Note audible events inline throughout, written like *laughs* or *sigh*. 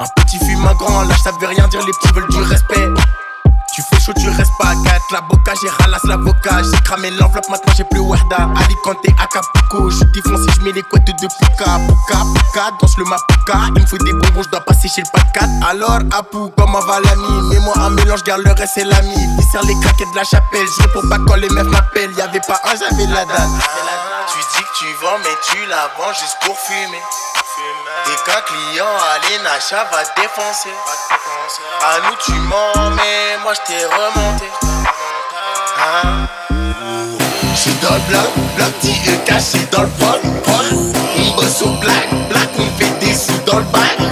Un petit fume, un grand lâche, ça veut rien dire, les petits veulent du respect. Tu fais chaud, tu restes pas 4. La boca, j'ai ralasse l'avocat. J'ai cramé l'enveloppe, maintenant j'ai plus Warda. Alicante, Acapulco. Je suis défoncé, je mets les couettes de Puka. Puka, Puka, danse le Il me faut des bonbons, je dois passer chez le pas 4. Alors, Apu, comment va l'ami Mets-moi un mélange, garde le reste, c'est l'ami. Il sert les craquettes de la chapelle. Je pour pas quand les meufs m'appellent. Y'avait pas un, j'avais la date. Tu dis que tu vends, mais tu la vends juste pour fumer. Dès qu'un client allez, Nacha va défoncer. À nous tu mens, mais moi je t'ai remonté. Hein? J'suis dans le bloc, bloc petit E caché dans le vol. On bosse au fait don't buy.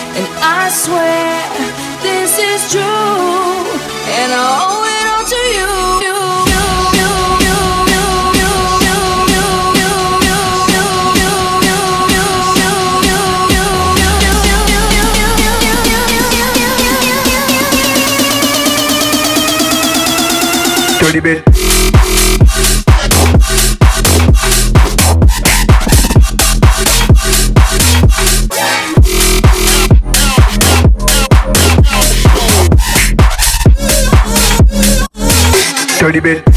I swear this is true, and I owe it all to you. Dirty bit. Dirty bit.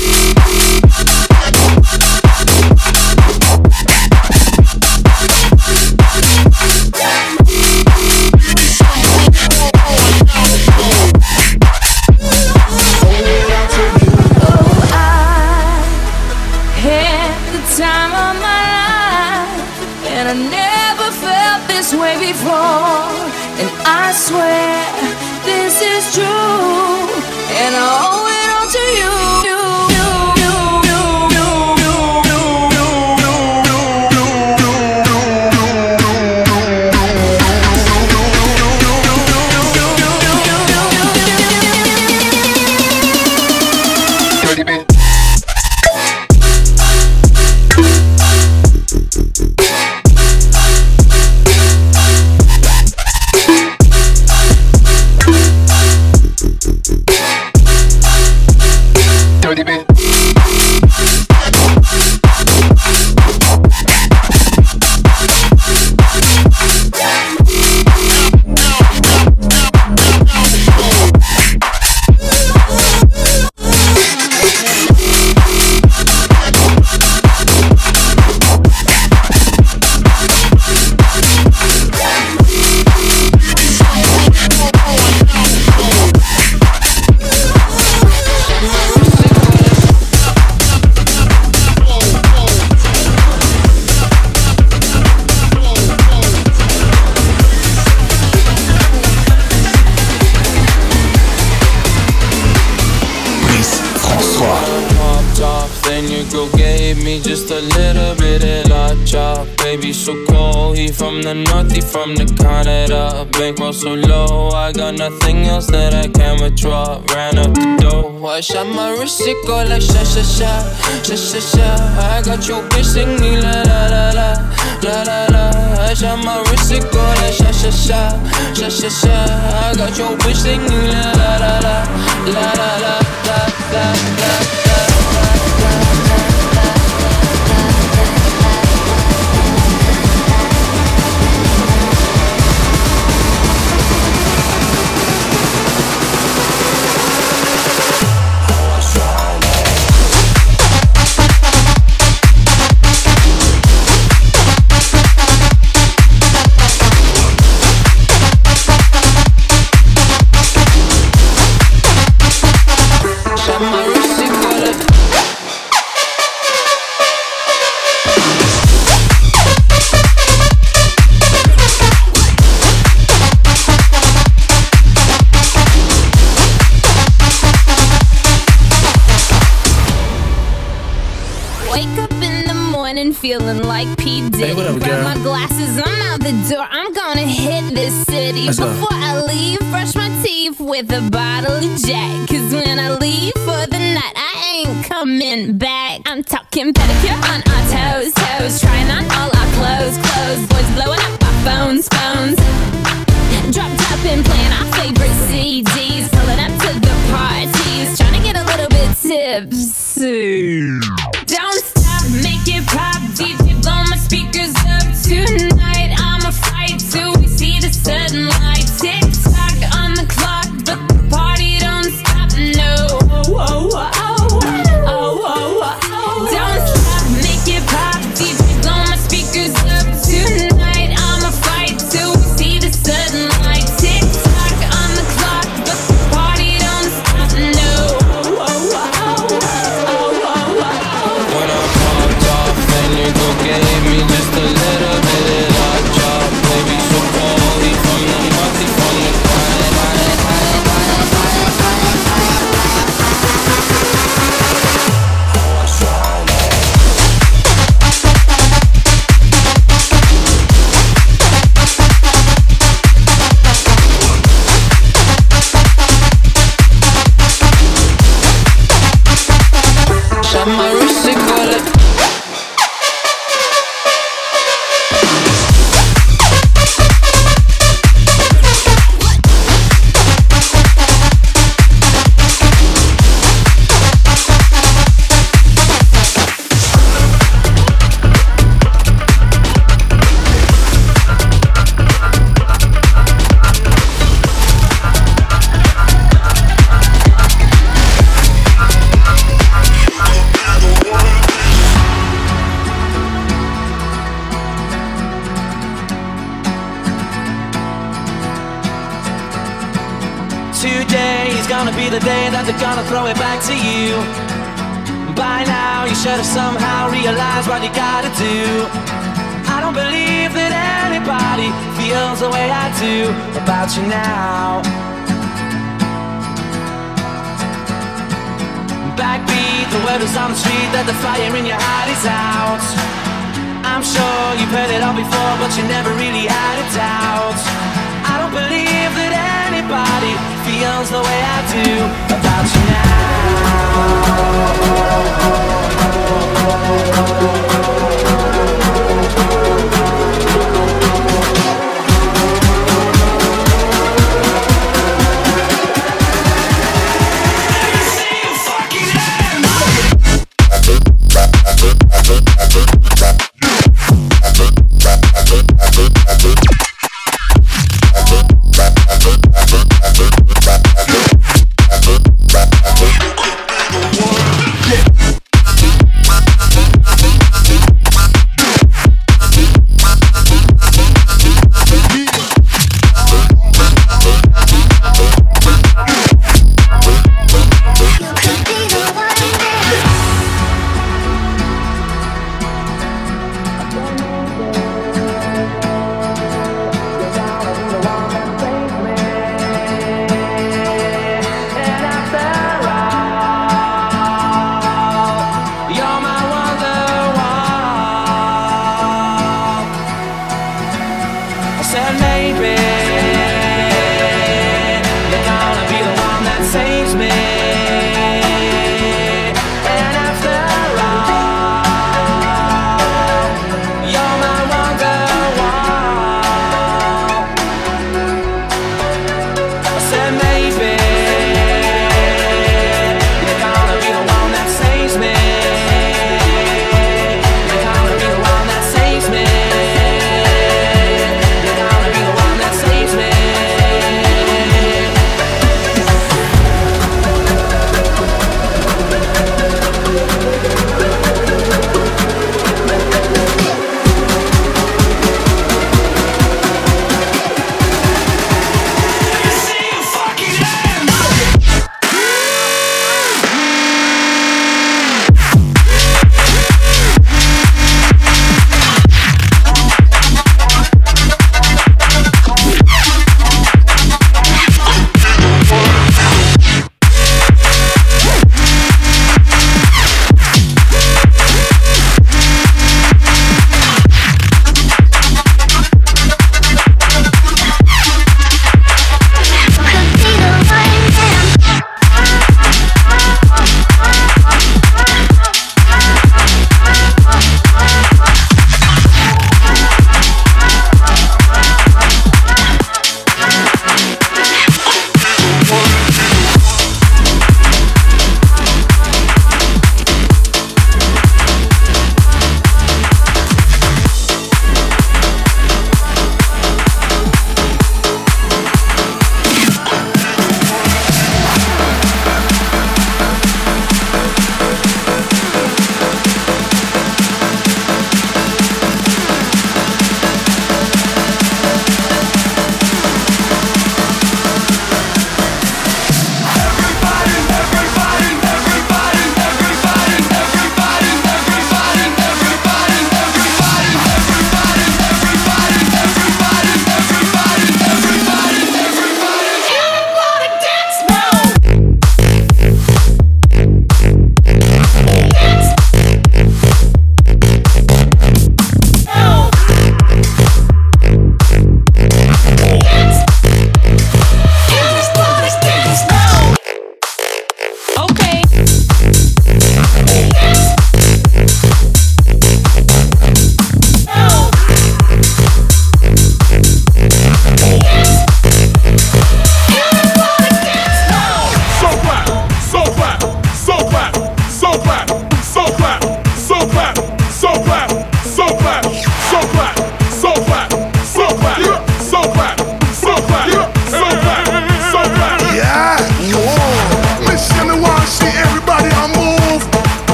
I'm a rustic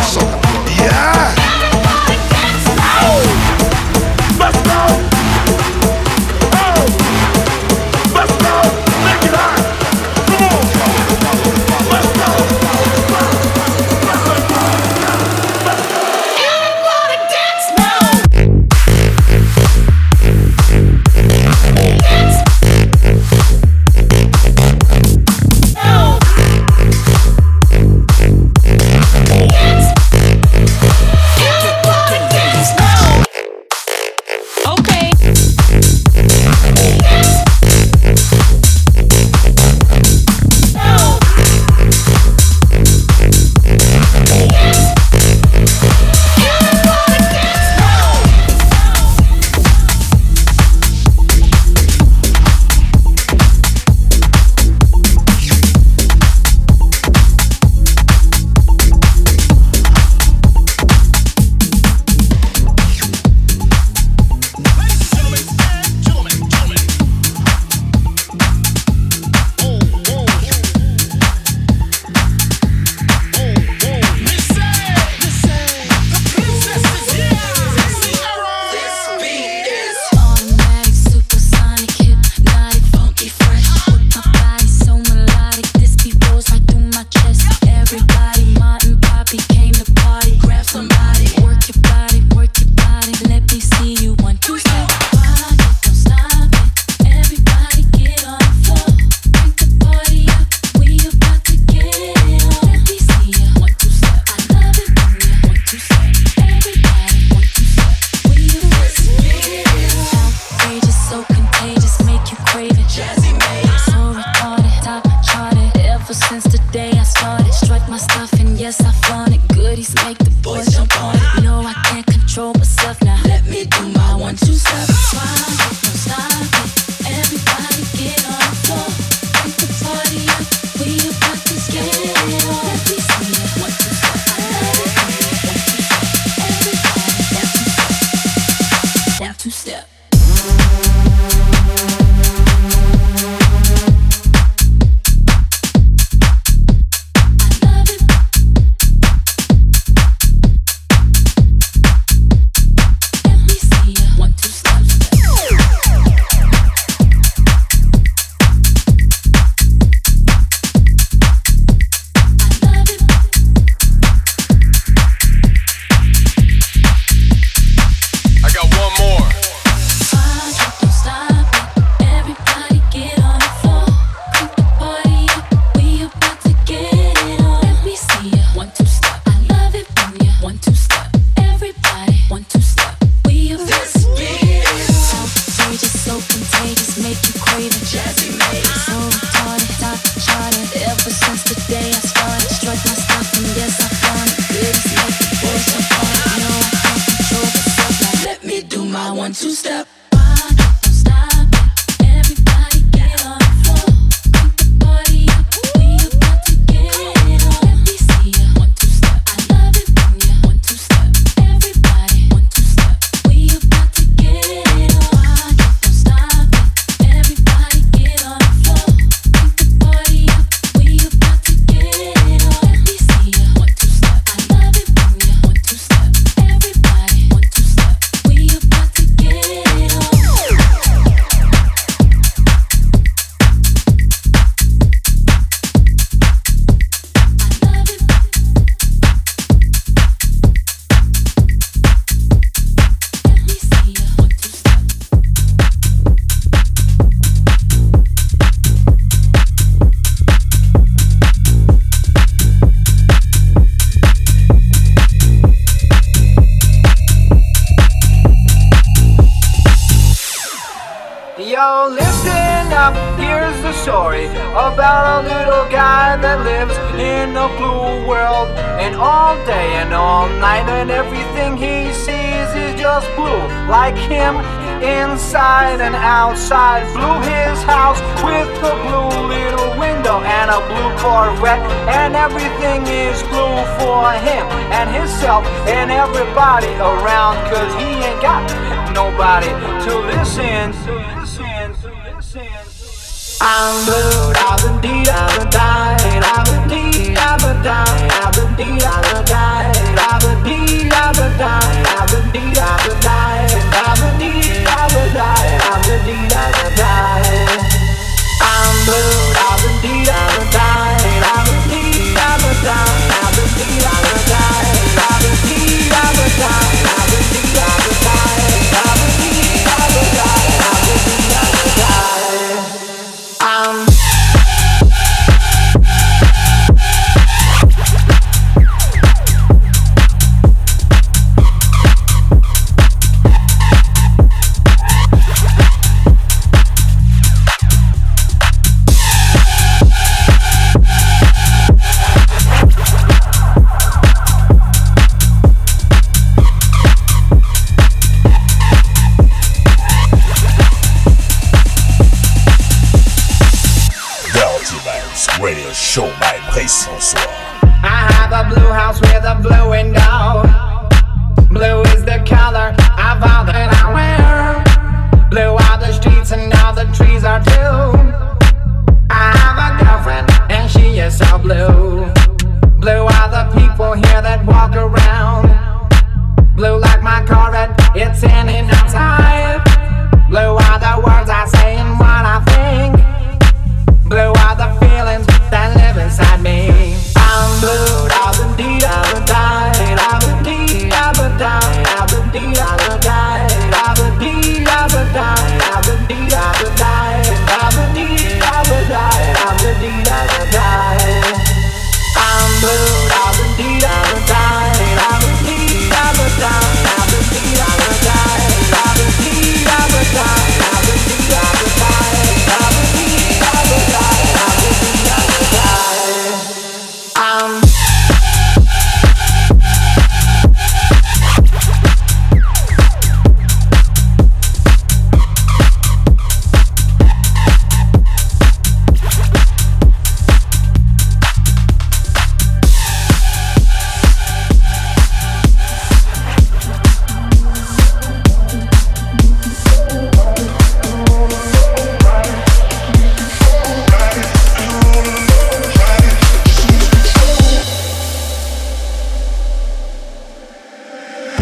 so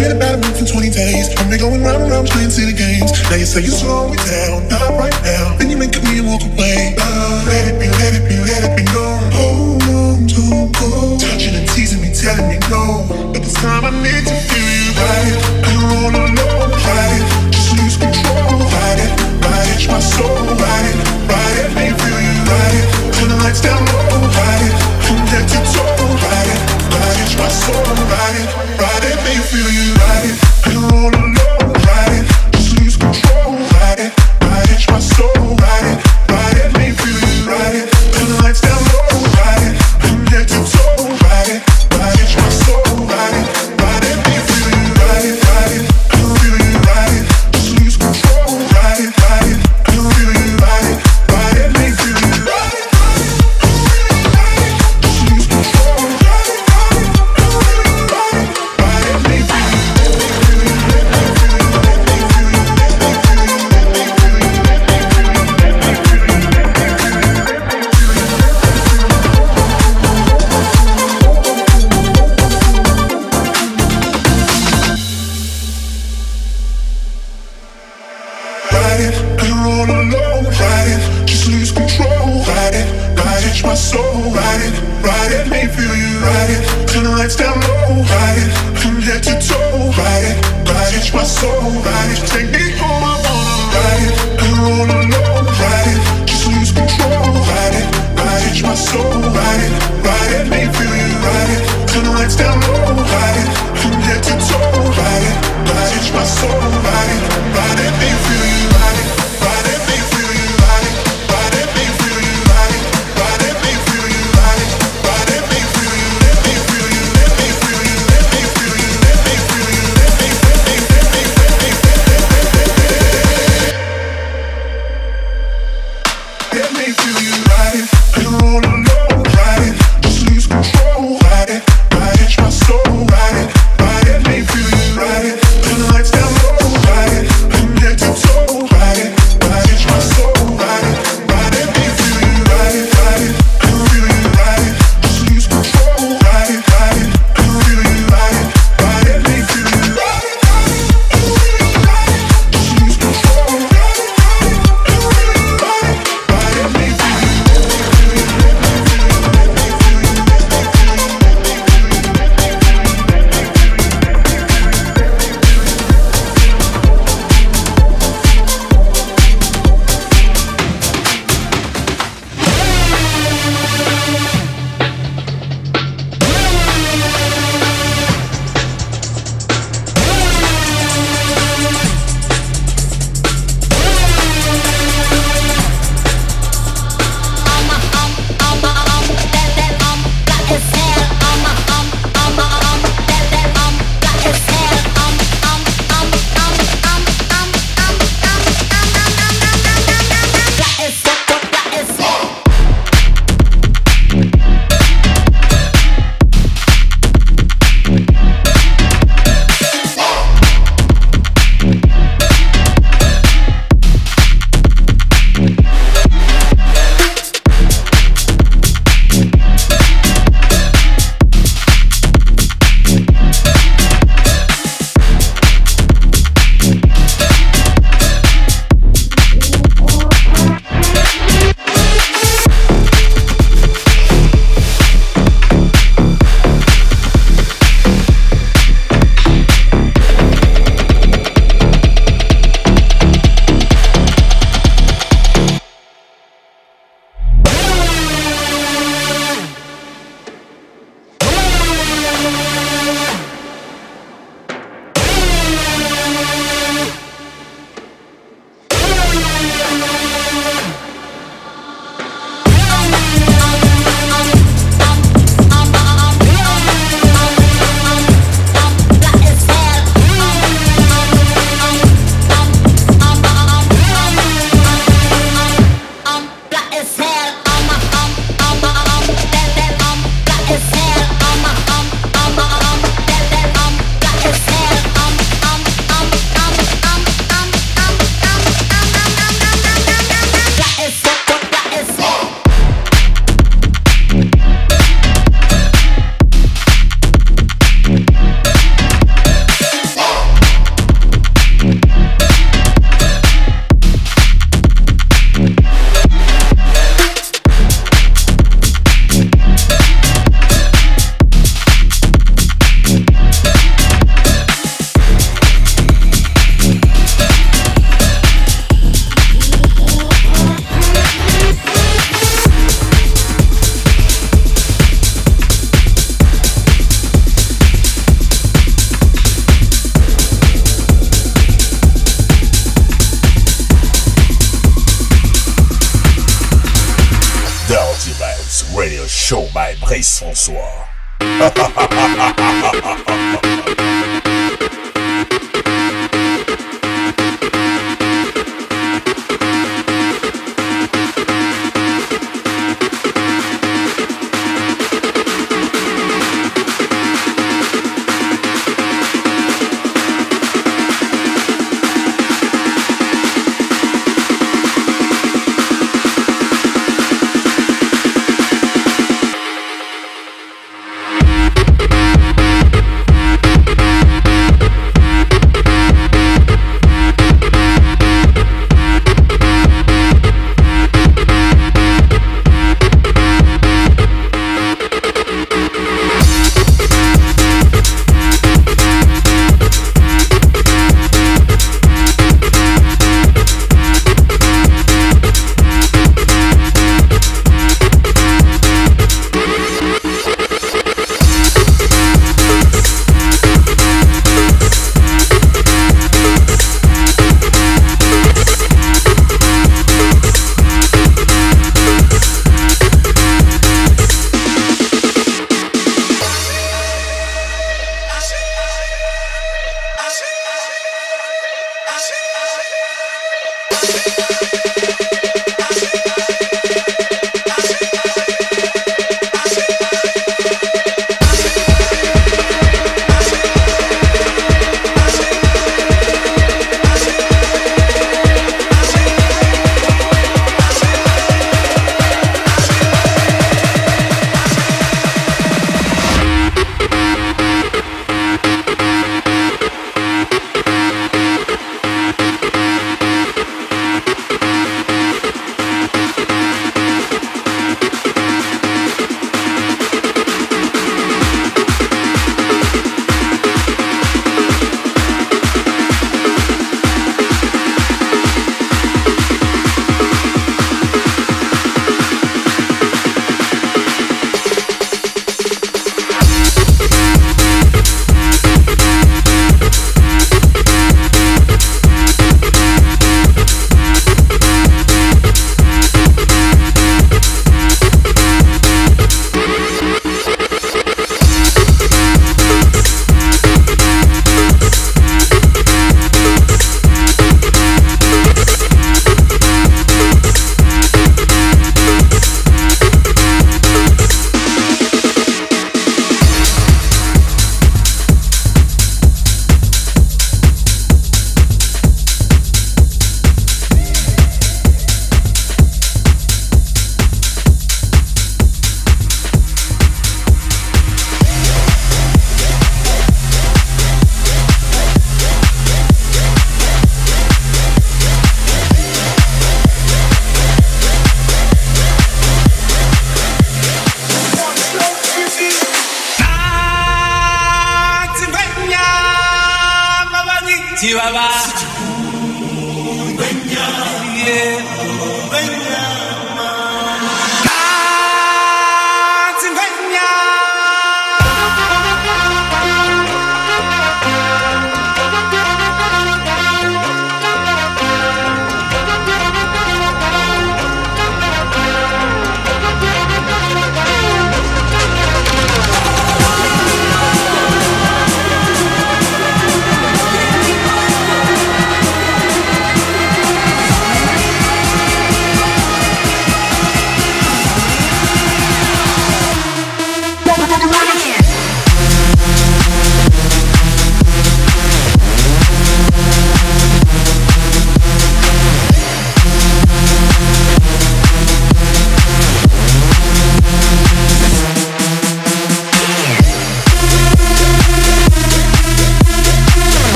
Been about a week for 20 days. I've been going round and round playing city games. Now you say you slow it down, not right now. Then you make me walk away. Uh, let it be, let it be, let it be known. Hold on, don't go. Touching and teasing me, telling me no. But this time I need to feel you right. I don't wanna know, right? Just lose control, right? It, right, it, my soul, right? It, right, it, me feel you right. Turn the lights down low. Radio Show by Brice François. *laughs*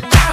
Don't